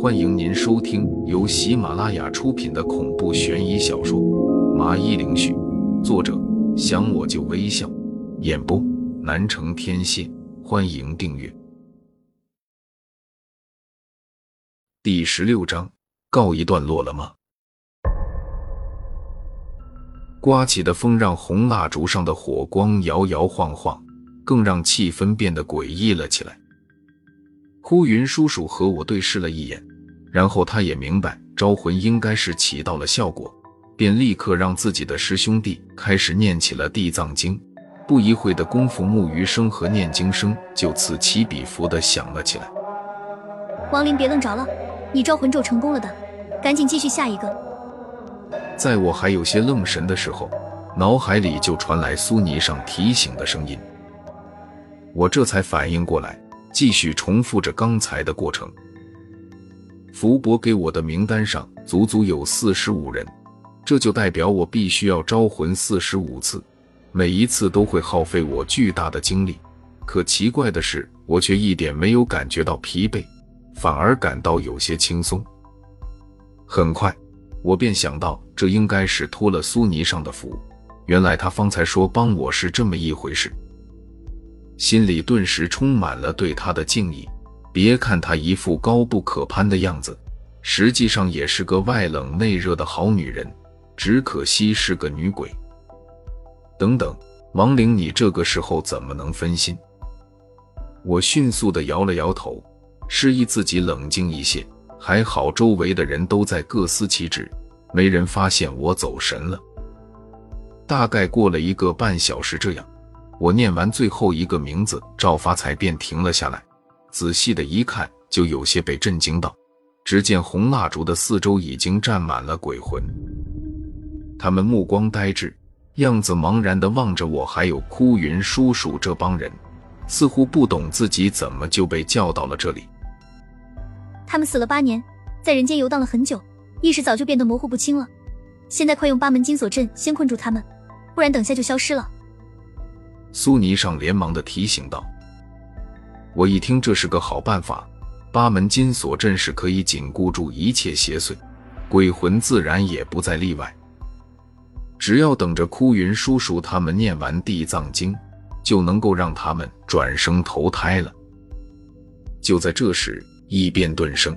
欢迎您收听由喜马拉雅出品的恐怖悬疑小说《麻衣灵絮》，作者想我就微笑，演播南城天蝎。欢迎订阅。第十六章告一段落了吗？刮起的风让红蜡烛上的火光摇摇晃晃，更让气氛变得诡异了起来。枯云叔叔和我对视了一眼，然后他也明白招魂应该是起到了效果，便立刻让自己的师兄弟开始念起了地藏经。不一会的功夫，木鱼声和念经声就此起彼伏的响了起来。王林，别愣着了，你招魂咒成功了的，赶紧继续下一个。在我还有些愣神的时候，脑海里就传来苏泥上提醒的声音，我这才反应过来。继续重复着刚才的过程。福伯给我的名单上足足有四十五人，这就代表我必须要招魂四十五次，每一次都会耗费我巨大的精力。可奇怪的是，我却一点没有感觉到疲惫，反而感到有些轻松。很快，我便想到这应该是托了苏尼上的福，原来他方才说帮我是这么一回事。心里顿时充满了对他的敬意。别看他一副高不可攀的样子，实际上也是个外冷内热的好女人。只可惜是个女鬼。等等，王玲，你这个时候怎么能分心？我迅速地摇了摇头，示意自己冷静一些。还好周围的人都在各司其职，没人发现我走神了。大概过了一个半小时，这样。我念完最后一个名字，赵发财便停了下来，仔细的一看，就有些被震惊到。只见红蜡烛的四周已经站满了鬼魂，他们目光呆滞，样子茫然的望着我，还有枯云叔叔这帮人，似乎不懂自己怎么就被叫到了这里。他们死了八年，在人间游荡了很久，意识早就变得模糊不清了。现在快用八门金锁阵先困住他们，不然等下就消失了。苏尼上连忙的提醒道：“我一听这是个好办法，八门金锁阵是可以紧固住一切邪祟，鬼魂自然也不再例外。只要等着枯云叔叔他们念完地藏经，就能够让他们转生投胎了。”就在这时，异变顿生，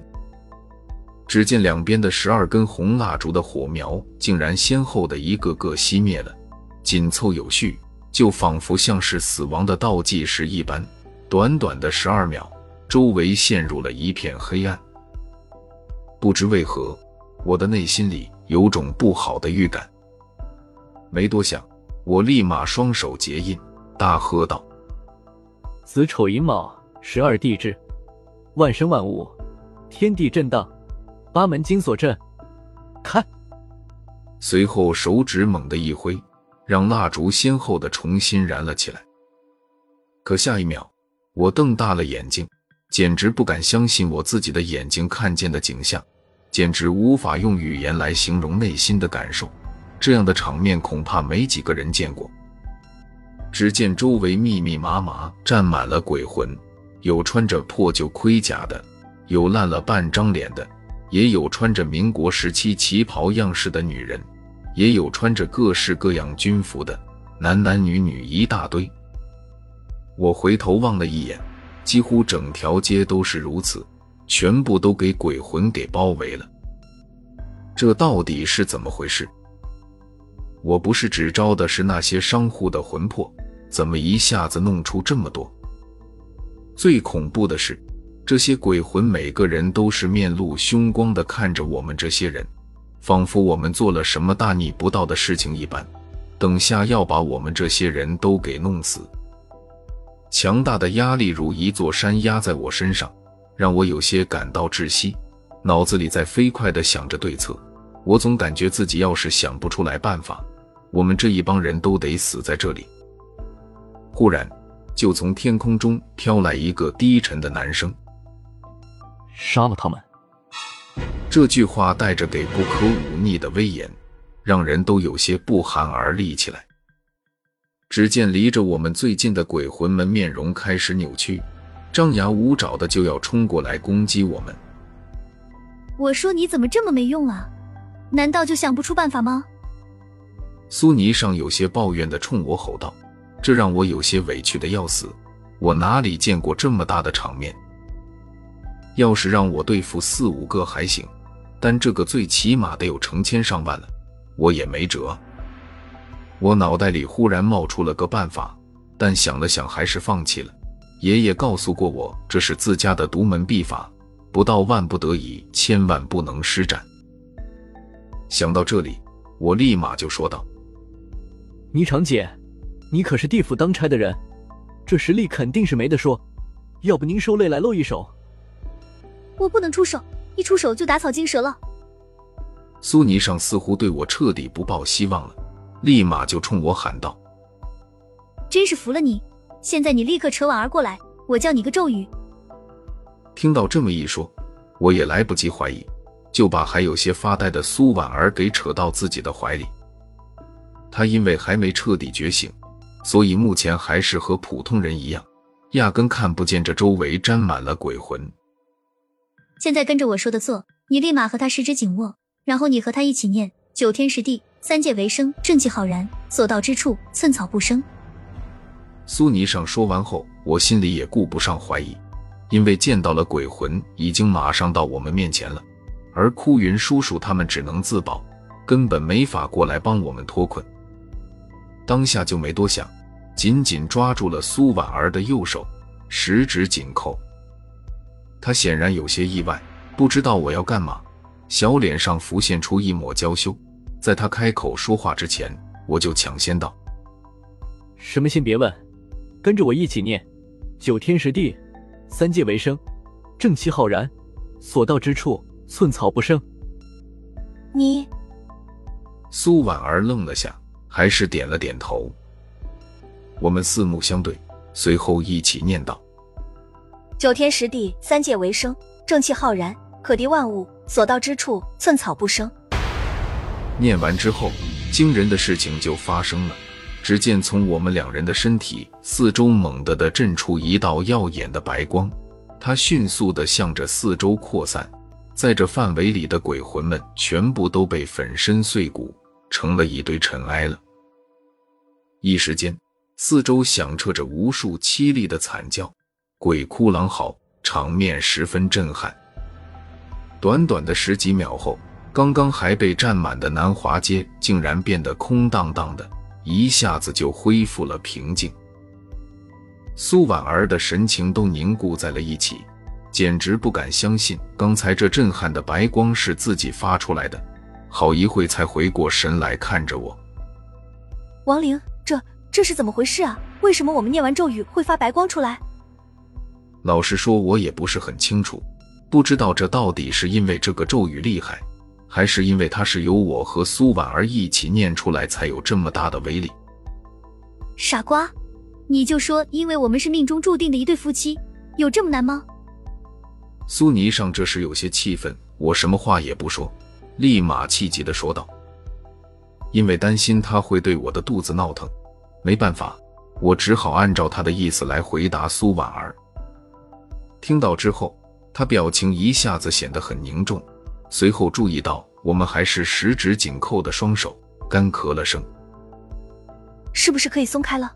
只见两边的十二根红蜡烛的火苗竟然先后的一个个熄灭了，紧凑有序。就仿佛像是死亡的倒计时一般，短短的十二秒，周围陷入了一片黑暗。不知为何，我的内心里有种不好的预感。没多想，我立马双手结印，大喝道：“子丑寅卯，十二地支，万生万物，天地震荡，八门金锁阵，开！”随后手指猛地一挥。让蜡烛先后的重新燃了起来。可下一秒，我瞪大了眼睛，简直不敢相信我自己的眼睛看见的景象，简直无法用语言来形容内心的感受。这样的场面恐怕没几个人见过。只见周围密密麻麻站满了鬼魂，有穿着破旧盔甲的，有烂了半张脸的，也有穿着民国时期旗袍样式的女人。也有穿着各式各样军服的男男女女一大堆。我回头望了一眼，几乎整条街都是如此，全部都给鬼魂给包围了。这到底是怎么回事？我不是只招的是那些商户的魂魄，怎么一下子弄出这么多？最恐怖的是，这些鬼魂每个人都是面露凶光的看着我们这些人。仿佛我们做了什么大逆不道的事情一般，等下要把我们这些人都给弄死。强大的压力如一座山压在我身上，让我有些感到窒息，脑子里在飞快地想着对策。我总感觉自己要是想不出来办法，我们这一帮人都得死在这里。忽然，就从天空中飘来一个低沉的男声：“杀了他们。”这句话带着给不可忤逆的威严，让人都有些不寒而栗起来。只见离着我们最近的鬼魂们面容开始扭曲，张牙舞爪的就要冲过来攻击我们。我说你怎么这么没用啊？难道就想不出办法吗？苏尼上有些抱怨的冲我吼道，这让我有些委屈的要死。我哪里见过这么大的场面？要是让我对付四五个还行，但这个最起码得有成千上万了，我也没辙。我脑袋里忽然冒出了个办法，但想了想还是放弃了。爷爷告诉过我，这是自家的独门秘法，不到万不得已，千万不能施展。想到这里，我立马就说道：“霓裳姐，你可是地府当差的人，这实力肯定是没得说。要不您受累来露一手？”我不能出手，一出手就打草惊蛇了。苏尼上似乎对我彻底不抱希望了，立马就冲我喊道：“真是服了你！现在你立刻扯婉儿过来，我教你个咒语。”听到这么一说，我也来不及怀疑。就把还有些发呆的苏婉儿给扯到自己的怀里。她因为还没彻底觉醒，所以目前还是和普通人一样，压根看不见这周围沾满了鬼魂。现在跟着我说的做，你立马和他十指紧握，然后你和他一起念九天十地三界为生，正气浩然，所到之处寸草不生。苏泥上说完后，我心里也顾不上怀疑，因为见到了鬼魂，已经马上到我们面前了。而枯云叔叔他们只能自保，根本没法过来帮我们脱困。当下就没多想，紧紧抓住了苏婉儿的右手，十指紧扣。他显然有些意外，不知道我要干嘛，小脸上浮现出一抹娇羞。在他开口说话之前，我就抢先道：“什么先别问，跟着我一起念：九天十地，三界为生，正气浩然，所到之处。”寸草不生。你，苏婉儿愣了下，还是点了点头。我们四目相对，随后一起念道：“九天十地，三界为生，正气浩然，可敌万物，所到之处，寸草不生。”念完之后，惊人的事情就发生了。只见从我们两人的身体四周猛地的震出一道耀眼的白光，它迅速的向着四周扩散。在这范围里的鬼魂们全部都被粉身碎骨，成了一堆尘埃了。一时间，四周响彻着无数凄厉的惨叫，鬼哭狼嚎，场面十分震撼。短短的十几秒后，刚刚还被占满的南华街竟然变得空荡荡的，一下子就恢复了平静。苏婉儿的神情都凝固在了一起。简直不敢相信，刚才这震撼的白光是自己发出来的。好一会才回过神来看着我，王玲，这这是怎么回事啊？为什么我们念完咒语会发白光出来？老实说，我也不是很清楚，不知道这到底是因为这个咒语厉害，还是因为它是由我和苏婉儿一起念出来才有这么大的威力。傻瓜，你就说因为我们是命中注定的一对夫妻，有这么难吗？苏泥上这时有些气愤，我什么话也不说，立马气急的说道：“因为担心他会对我的肚子闹腾，没办法，我只好按照他的意思来回答苏婉儿。”听到之后，他表情一下子显得很凝重，随后注意到我们还是十指紧扣的双手，干咳了声：“是不是可以松开了？”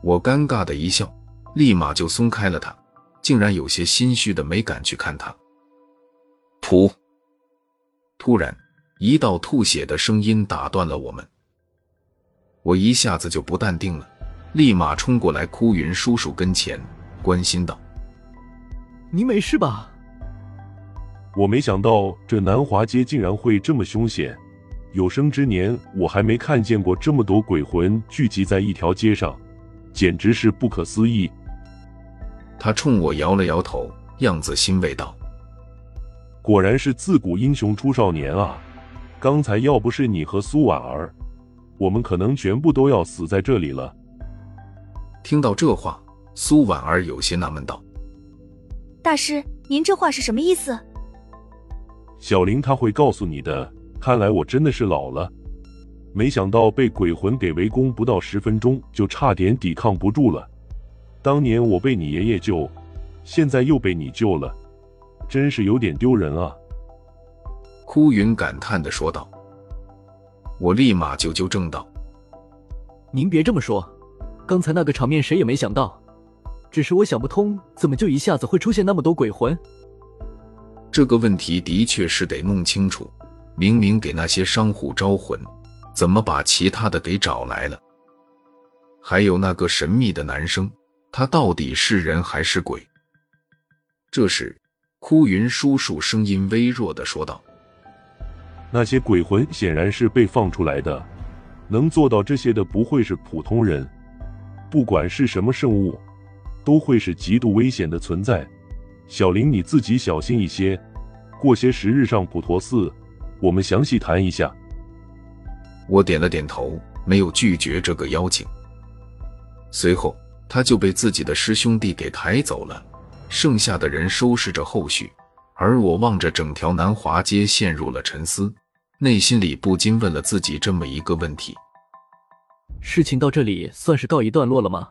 我尴尬的一笑，立马就松开了他。竟然有些心虚的没敢去看他。噗！突然，一道吐血的声音打断了我们。我一下子就不淡定了，立马冲过来，哭云叔叔跟前，关心道：“你没事吧？”我没想到这南华街竟然会这么凶险，有生之年我还没看见过这么多鬼魂聚集在一条街上，简直是不可思议。他冲我摇了摇头，样子欣慰道：“果然是自古英雄出少年啊！刚才要不是你和苏婉儿，我们可能全部都要死在这里了。”听到这话，苏婉儿有些纳闷道：“大师，您这话是什么意思？”小林他会告诉你的。看来我真的是老了，没想到被鬼魂给围攻，不到十分钟就差点抵抗不住了。当年我被你爷爷救，现在又被你救了，真是有点丢人啊！枯云感叹的说道。我立马就纠正道：“您别这么说，刚才那个场面谁也没想到，只是我想不通，怎么就一下子会出现那么多鬼魂？这个问题的确是得弄清楚。明明给那些商户招魂，怎么把其他的给找来了？还有那个神秘的男生，他到底是人还是鬼？”这时，枯云叔叔声音微弱的说道。那些鬼魂显然是被放出来的，能做到这些的不会是普通人，不管是什么生物，都会是极度危险的存在。小林，你自己小心一些。过些时日上普陀寺，我们详细谈一下。我点了点头，没有拒绝这个邀请。随后，他就被自己的师兄弟给抬走了，剩下的人收拾着后续。而我望着整条南华街，陷入了沉思，内心里不禁问了自己这么一个问题：事情到这里算是告一段落了吗？